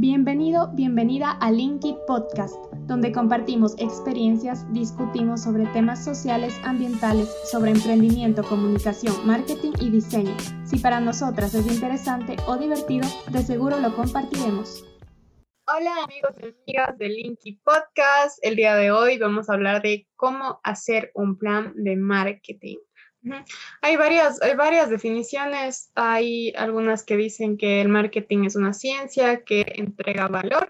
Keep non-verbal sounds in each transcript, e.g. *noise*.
Bienvenido, bienvenida a Linky Podcast, donde compartimos experiencias, discutimos sobre temas sociales, ambientales, sobre emprendimiento, comunicación, marketing y diseño. Si para nosotras es interesante o divertido, de seguro lo compartiremos. Hola amigos y amigas de Linky Podcast. El día de hoy vamos a hablar de cómo hacer un plan de marketing. Hay varias, varias definiciones. Hay algunas que dicen que el marketing es una ciencia que entrega valor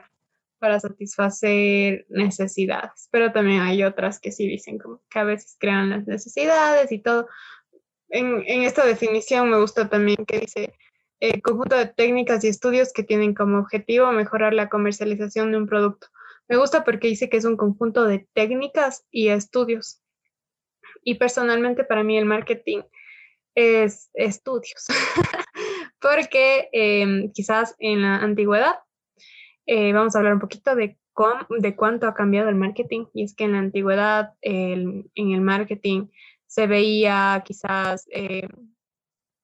para satisfacer necesidades, pero también hay otras que sí dicen como que a veces crean las necesidades y todo. En, esta definición me gusta también que dice eh, conjunto de técnicas y estudios que tienen como objetivo mejorar la comercialización de un producto. Me gusta porque dice que es un conjunto de técnicas y estudios y personalmente para mí el marketing es estudios, *laughs* porque em, quizás en la antigüedad, eh, vamos a hablar un poquito de, de cuánto ha cambiado el marketing, y es que en la antigüedad en el marketing se veía quizás, eh,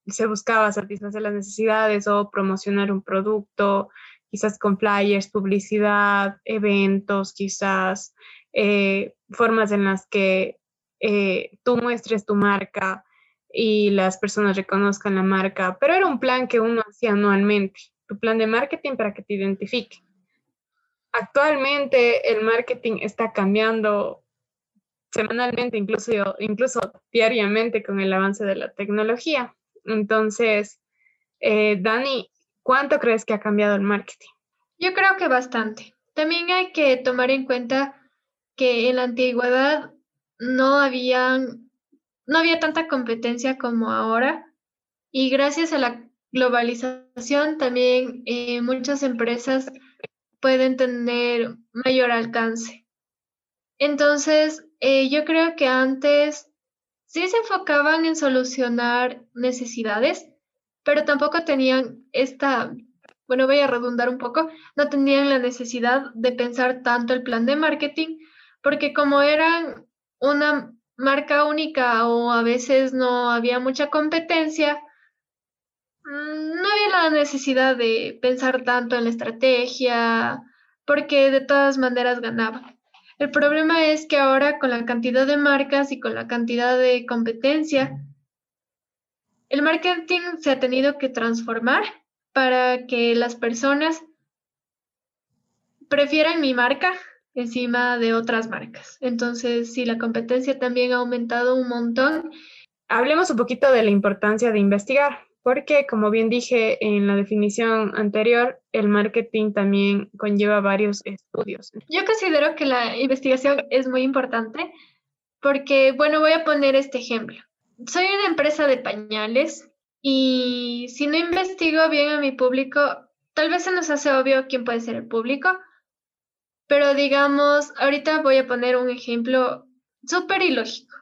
se buscaba satisfacer las necesidades o promocionar un producto, quizás con flyers, publicidad, eventos, quizás eh, formas en las que eh, tú muestres tu marca y las personas reconozcan la marca, pero era un plan que uno hacía anualmente, tu plan de marketing para que te identifique. Actualmente el marketing está cambiando semanalmente, incluso, incluso diariamente con el avance de la tecnología. Entonces, eh, Dani, ¿cuánto crees que ha cambiado el marketing? Yo creo que bastante. También hay que tomar en cuenta que en la antigüedad no habían, no había tanta competencia como ahora y gracias a la globalización también eh, muchas empresas pueden tener mayor alcance. Entonces, eh, yo creo que antes sí se enfocaban en solucionar necesidades, pero tampoco tenían esta, bueno, voy a redundar un poco, no tenían la necesidad de pensar tanto el plan de marketing, porque como eran una marca única o a veces no había mucha competencia, mm, no había la necesidad de pensar tanto en la estrategia, porque de todas maneras ganaba. El problema es que ahora con la cantidad de marcas y con la cantidad de competencia, el marketing se ha tenido que transformar para que las personas prefieran mi marca encima de otras marcas. Entonces, sí, la competencia también ha aumentado un montón. Hablemos un poquito de la importancia de investigar, porque como bien dije en la definición anterior, el marketing también conlleva varios estudios. Yo considero que la investigación es muy importante porque, bueno, voy a poner este ejemplo. Soy una empresa de pañales y si no investigo bien a mi público, tal vez se nos hace obvio quién puede ser el público, pero digamos, ahorita voy a poner un ejemplo súper ilógico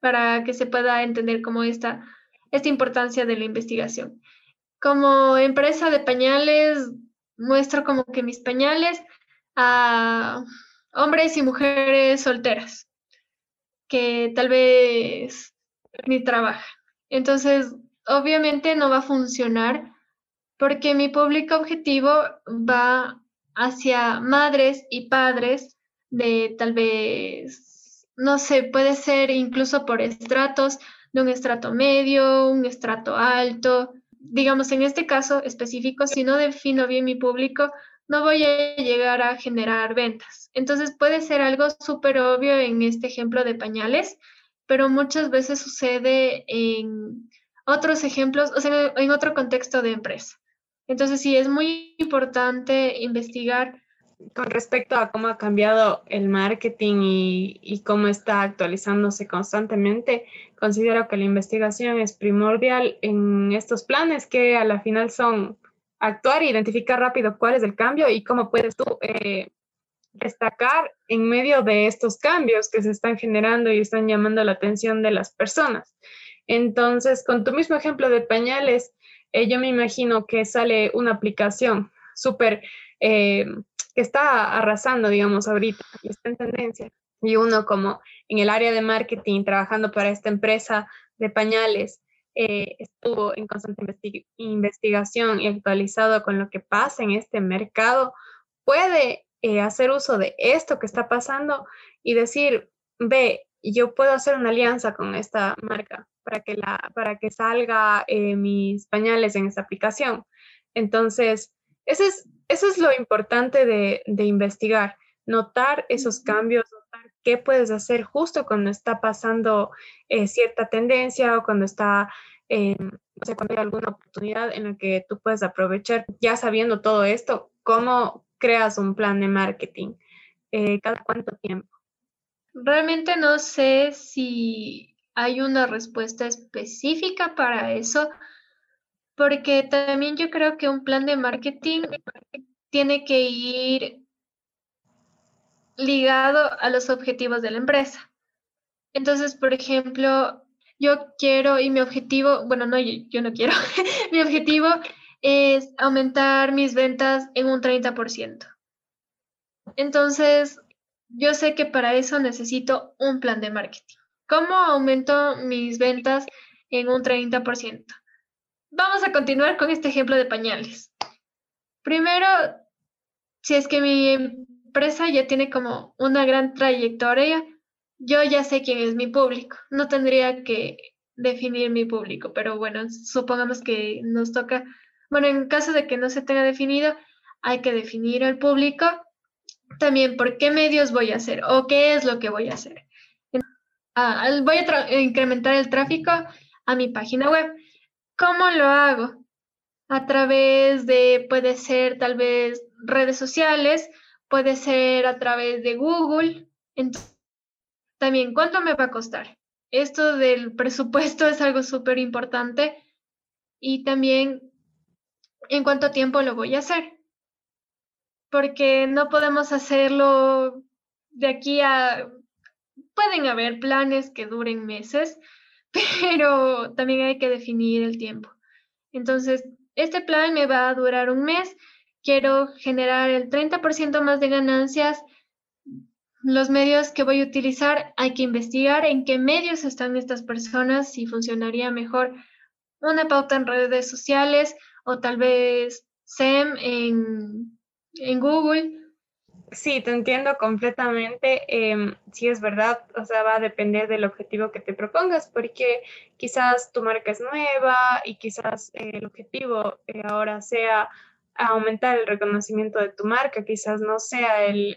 para que se pueda entender cómo esta, esta importancia de la investigación. Como empresa de pañales, muestro como que mis pañales a hombres y mujeres solteras, que tal vez ni trabajan. Entonces, obviamente no va a funcionar porque mi público objetivo va hacia madres y padres de tal vez, no sé, puede ser incluso por estratos, de un estrato medio, un estrato alto. Digamos, en este caso específico, si no defino bien mi público, no voy a llegar a generar ventas. Entonces puede ser algo súper obvio en este ejemplo de pañales, pero muchas veces sucede en otros ejemplos, o sea, en otro contexto de empresa. Entonces sí, es muy importante investigar. Con respecto a cómo ha cambiado el marketing y, cómo está actualizándose constantemente, considero que la investigación es primordial en estos planes que a la final son actuar e identificar rápido cuál es el cambio y cómo puedes tú eh, destacar en medio de estos cambios que se están generando y están llamando la atención de las personas. Entonces, con tu mismo ejemplo de pañales, eh, yo me imagino que sale una aplicación súper eh, que está arrasando, digamos, ahorita, y está en tendencia. Y uno como en el área de marketing, trabajando para esta empresa de pañales, eh, estuvo en constante investigación y actualizado con lo que pasa en este mercado, puede hacer uso de esto que está pasando y decir, ve, yo puedo hacer una alianza con esta marca para que, la, para que salga eh, mis pañales en esta aplicación. Entonces, eso es, eso es lo importante de, de investigar, notar esos cambios, notar qué puedes hacer justo cuando está pasando eh, cierta tendencia o cuando está, eh, o sea, cuando hay alguna oportunidad en la que tú puedes aprovechar. Ya sabiendo todo esto, ¿cómo creas un plan de marketing? Eh, ¿Cada cuánto tiempo? Realmente no sé si hay una respuesta específica para eso, porque también yo creo que un plan de marketing tiene que ir ligado a los objetivos de la empresa. Entonces, por ejemplo, yo quiero y mi objetivo, bueno, no, yo, no quiero, *laughs* mi objetivo es aumentar mis ventas en un 30%. Entonces, yo sé que para eso necesito un plan de marketing. ¿Cómo aumento mis ventas en un 30%? Vamos a continuar con este ejemplo de pañales. Primero, si es que mi empresa ya tiene como una gran trayectoria, yo ya sé quién es mi público. No tendría que definir mi público, pero bueno, supongamos que nos toca, bueno, en caso de que no se tenga definido, hay que definir el público. También por qué medios voy a hacer o qué es lo que voy a hacer. Ah, voy a incrementar el tráfico a mi página web. ¿Cómo lo hago? A través de, puede ser tal vez redes sociales, puede ser a través de Google. también, ¿cuánto me va a costar? Esto del presupuesto *laughs* es algo súper importante y también en cuánto tiempo lo voy a hacer. Porque no podemos hacerlo de aquí a... Pueden haber planes que duren meses, *laughs* pero también hay que definir el tiempo. Entonces, este plan me va a durar un mes, quiero generar el 30% más de ganancias. Los medios que voy a utilizar, hay que investigar en qué medios están estas personas, si funcionaría mejor una pauta en redes sociales o tal vez SEM en, en Google Sí, te entiendo completamente. Eh, sí, es verdad, o sea, va a depender del objetivo que te propongas, porque quizás tu marca es nueva y quizás eh, el objetivo eh, ahora sea aumentar el reconocimiento de tu marca, quizás no sea el,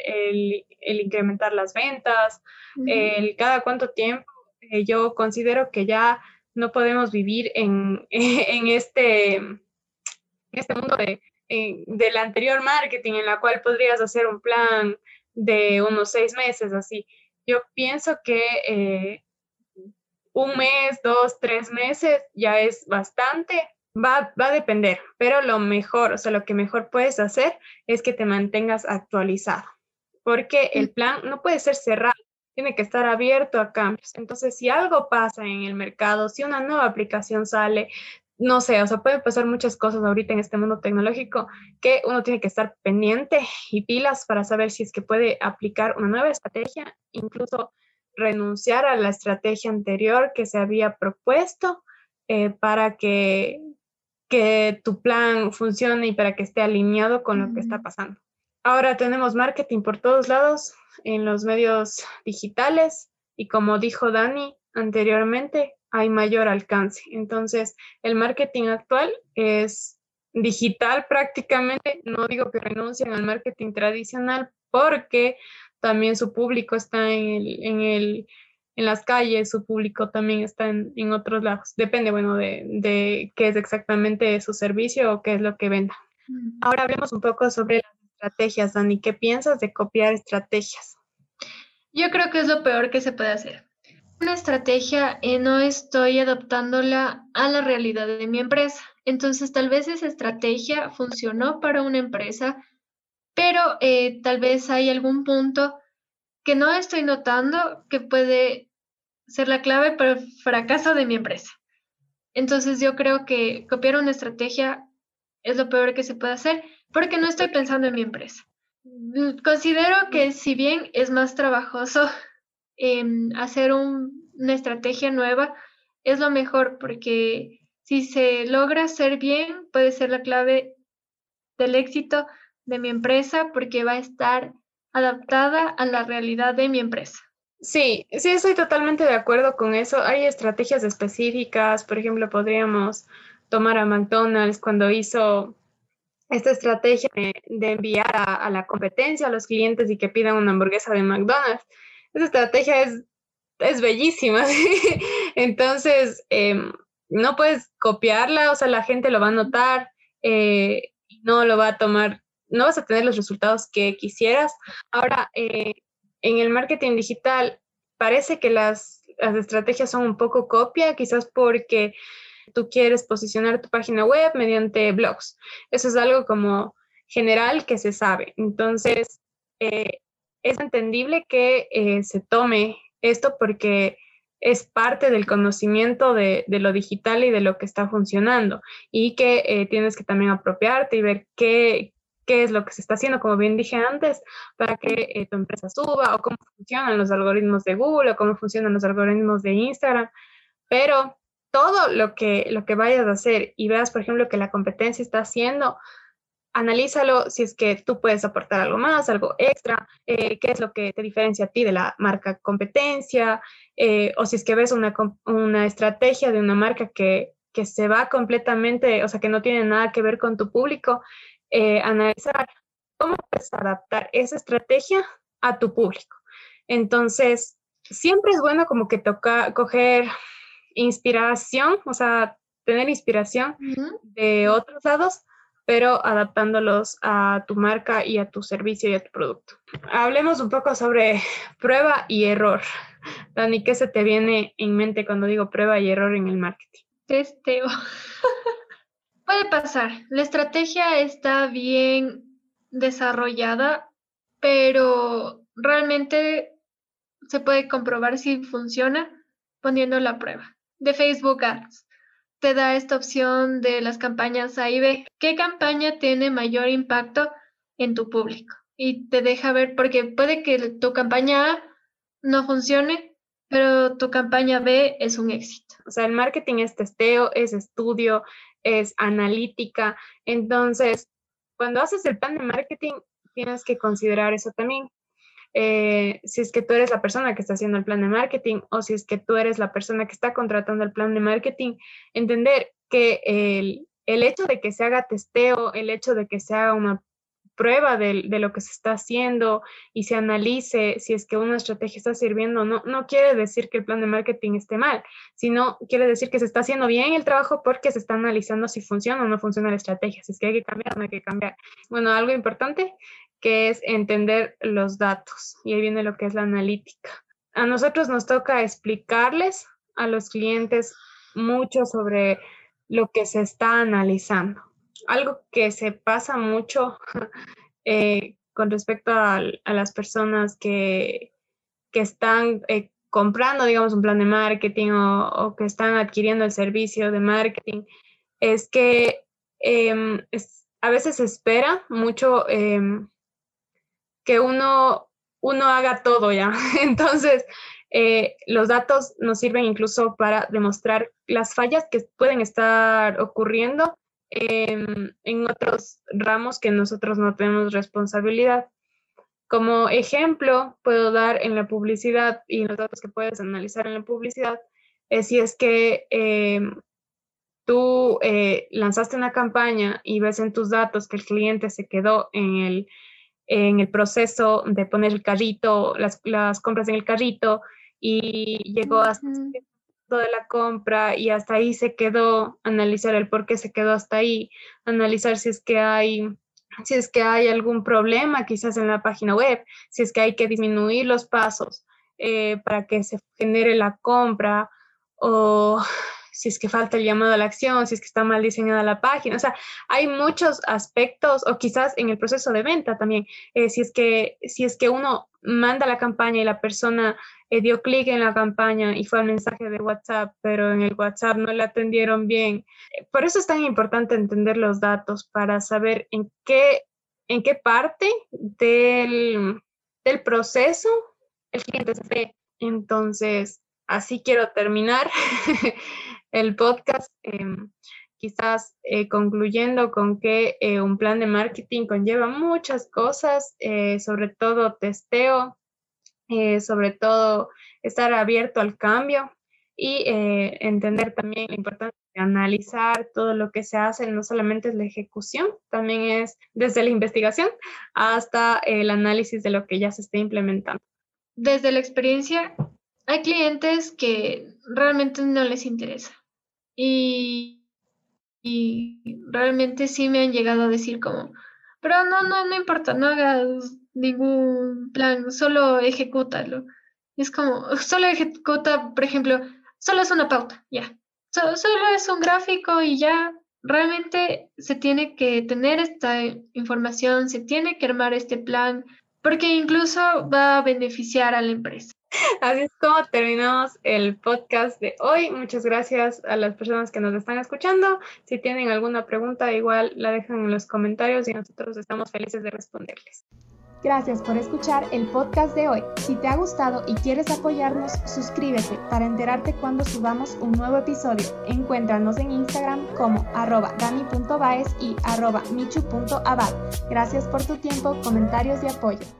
incrementar las ventas, el cada cuánto tiempo. Eh, yo considero que ya no podemos vivir en, *laughs* en este, en este mundo de del anterior marketing en la cual podrías hacer un plan de unos seis meses, así. Yo pienso que eh, un mes, dos, tres meses ya es bastante. Va, va a depender, pero lo mejor, o sea, lo que mejor puedes hacer es que te mantengas actualizado, porque el plan no puede ser cerrado, tiene que estar abierto a cambios. Entonces, si algo pasa en el mercado, si una nueva aplicación sale, no sé, o sea, pueden pasar muchas cosas ahorita en este mundo tecnológico que uno tiene que estar pendiente y pilas para saber si es que puede aplicar una nueva estrategia, incluso renunciar a la estrategia anterior que se había propuesto eh, para que, que tu plan funcione y para que esté alineado con lo que está pasando. Ahora tenemos marketing por todos lados en los medios digitales y como dijo Dani anteriormente, hay mayor alcance. Entonces, el marketing actual es digital prácticamente. No digo que renuncien al marketing tradicional porque también su público está en, el, en, el, en las calles, su público también está en, en otros lados. Depende, bueno, de, de, qué es exactamente su servicio o qué es lo que venda. Ahora hablemos un poco sobre las estrategias, Dani. ¿Qué piensas de copiar estrategias? Yo creo que es lo peor que se puede hacer una estrategia y no estoy adaptándola a la realidad de mi empresa. Entonces, tal vez esa estrategia funcionó para una empresa, pero eh, tal vez hay algún punto que no estoy notando que puede ser la clave para el fracaso de mi empresa. Entonces, yo creo que copiar una estrategia es lo peor que se puede hacer porque no estoy pensando en mi empresa. Considero que si bien es más trabajoso hacer una estrategia nueva, es lo mejor porque si se logra hacer bien, puede ser la clave del éxito de mi empresa porque va a estar adaptada a la realidad de mi empresa. Sí, sí, estoy totalmente de acuerdo con eso. Hay estrategias específicas, por ejemplo, podríamos tomar a McDonald's cuando hizo esta estrategia de, enviar a, la competencia a los clientes y que pidan una hamburguesa de McDonald's. Esa estrategia es, es bellísima. *laughs* Entonces, em, no puedes copiarla, o sea, la gente lo va a notar, eh, no lo va a tomar, no vas a tener los resultados que quisieras. Ahora, eh, en el marketing digital parece que las, las estrategias son un poco copia, quizás porque tú quieres posicionar tu página web mediante blogs. Eso es algo como general que se sabe. Entonces, eh, es entendible que eh, se tome esto porque es parte del conocimiento de, lo digital y de lo que está funcionando y que eh, tienes que también apropiarte y ver qué, qué es lo que se está haciendo, como bien dije antes, para que tu empresa suba o cómo funcionan los algoritmos de Google o cómo funcionan los algoritmos de Instagram. Pero todo lo que, lo que vayas a hacer y veas, por ejemplo, que la competencia está haciendo, analízalo si es que tú puedes aportar algo más, algo extra, eh, qué es lo que te diferencia a ti de la marca competencia, eh, o si es que ves una, una estrategia de una marca que, que, se va completamente, o sea, que no tiene nada que ver con tu público, eh, analizar cómo puedes adaptar esa estrategia a tu público. Entonces, siempre es bueno como que toca coger inspiración, o sea, tener inspiración de otros lados, pero adaptándolos a tu marca y a tu servicio y a tu producto. Hablemos un poco sobre prueba y error. Dani, ¿qué se te viene en mente cuando digo prueba y error en el marketing? Testeo. *laughs* Puede pasar. La estrategia está bien desarrollada, pero realmente se puede comprobar si funciona poniendo la prueba de Facebook Ads. Te da esta opción de las campañas A y B. ¿Qué campaña tiene mayor impacto en tu público? Y te deja ver, porque puede que tu campaña A no funcione, pero tu campaña B es un éxito. O sea, el marketing es testeo, es estudio, es analítica. Entonces, cuando haces el plan de marketing, tienes que considerar eso también. Eh, si es que tú eres la persona que está haciendo el plan de marketing o si es que tú eres la persona que está contratando el plan de marketing, entender que el, el hecho de que se haga testeo, el hecho de que se haga una prueba de, lo que se está haciendo y se analice si es que una estrategia está sirviendo, no, no quiere decir que el plan de marketing esté mal, sino quiere decir que se está haciendo bien el trabajo porque se está analizando si funciona o no funciona la estrategia, si es que hay que cambiar o no hay que cambiar. Bueno, algo importante que es entender los datos. Y ahí viene lo que es la analítica. A nosotros nos toca explicarles a los clientes mucho sobre lo que se está analizando. Algo que se pasa mucho *laughs* eh, con respecto a, las personas que, que están eh, comprando, digamos, un plan de marketing o, que están adquiriendo el servicio de marketing, es que em, a veces se espera mucho em, que uno, uno haga todo ya. *laughs* Entonces, eh, los datos nos sirven incluso para demostrar las fallas que pueden estar ocurriendo en, en otros ramos que nosotros no tenemos responsabilidad. Como ejemplo, puedo dar en la publicidad y los datos que puedes analizar en la publicidad, es si es que em, tú eh, lanzaste una campaña y ves en tus datos que el cliente se quedó en el en el proceso de poner el carrito, las, las compras en el carrito y llegó hasta de la compra y hasta ahí se quedó, analizar el por qué se quedó hasta ahí, analizar si es que hay si es que hay algún problema quizás en la página web, si es que hay que disminuir los pasos eh, para que se genere la compra o si es que falta el llamado a la acción, si es que está mal diseñada la página. O sea, hay muchos aspectos, o quizás en el proceso de venta también, eh, si, es que, si es que uno manda la campaña y la persona eh, dio clic en la campaña y fue al mensaje de WhatsApp, pero en el WhatsApp no le atendieron bien. Por eso es tan importante entender los datos para saber en qué, en qué parte del, del proceso el cliente se ve. Entonces, así quiero terminar *laughs* el podcast. Em, quizás eh, concluyendo con que eh, un plan de marketing conlleva muchas cosas, eh, sobre todo testeo, sobre todo estar abierto al cambio y entender también la importancia de analizar todo lo que se hace, no solamente es la ejecución, también es desde la investigación hasta el análisis de lo que ya se está implementando. Desde la experiencia, hay clientes que realmente no les interesa y y realmente sí me han llegado a decir como, pero no, no, no importa, no hagas ningún plan, solo ejecútalo. es como, *laughs* solo ejecuta, por ejemplo, solo es una pauta, ya. solo es un gráfico y ya. Realmente se tiene que tener esta información, se tiene que armar este plan, porque incluso va a beneficiar a la empresa. Así es como terminamos el podcast de hoy. Muchas gracias a las personas que nos están escuchando. Si tienen alguna pregunta, igual la dejan en los comentarios y nosotros estamos felices de responderles. Gracias por escuchar el podcast de hoy. Si te ha gustado y quieres apoyarnos, suscríbete para enterarte cuando subamos un nuevo episodio. Encuéntranos en Instagram como arroba y arroba michu.abad. Gracias por tu tiempo, comentarios y apoyo.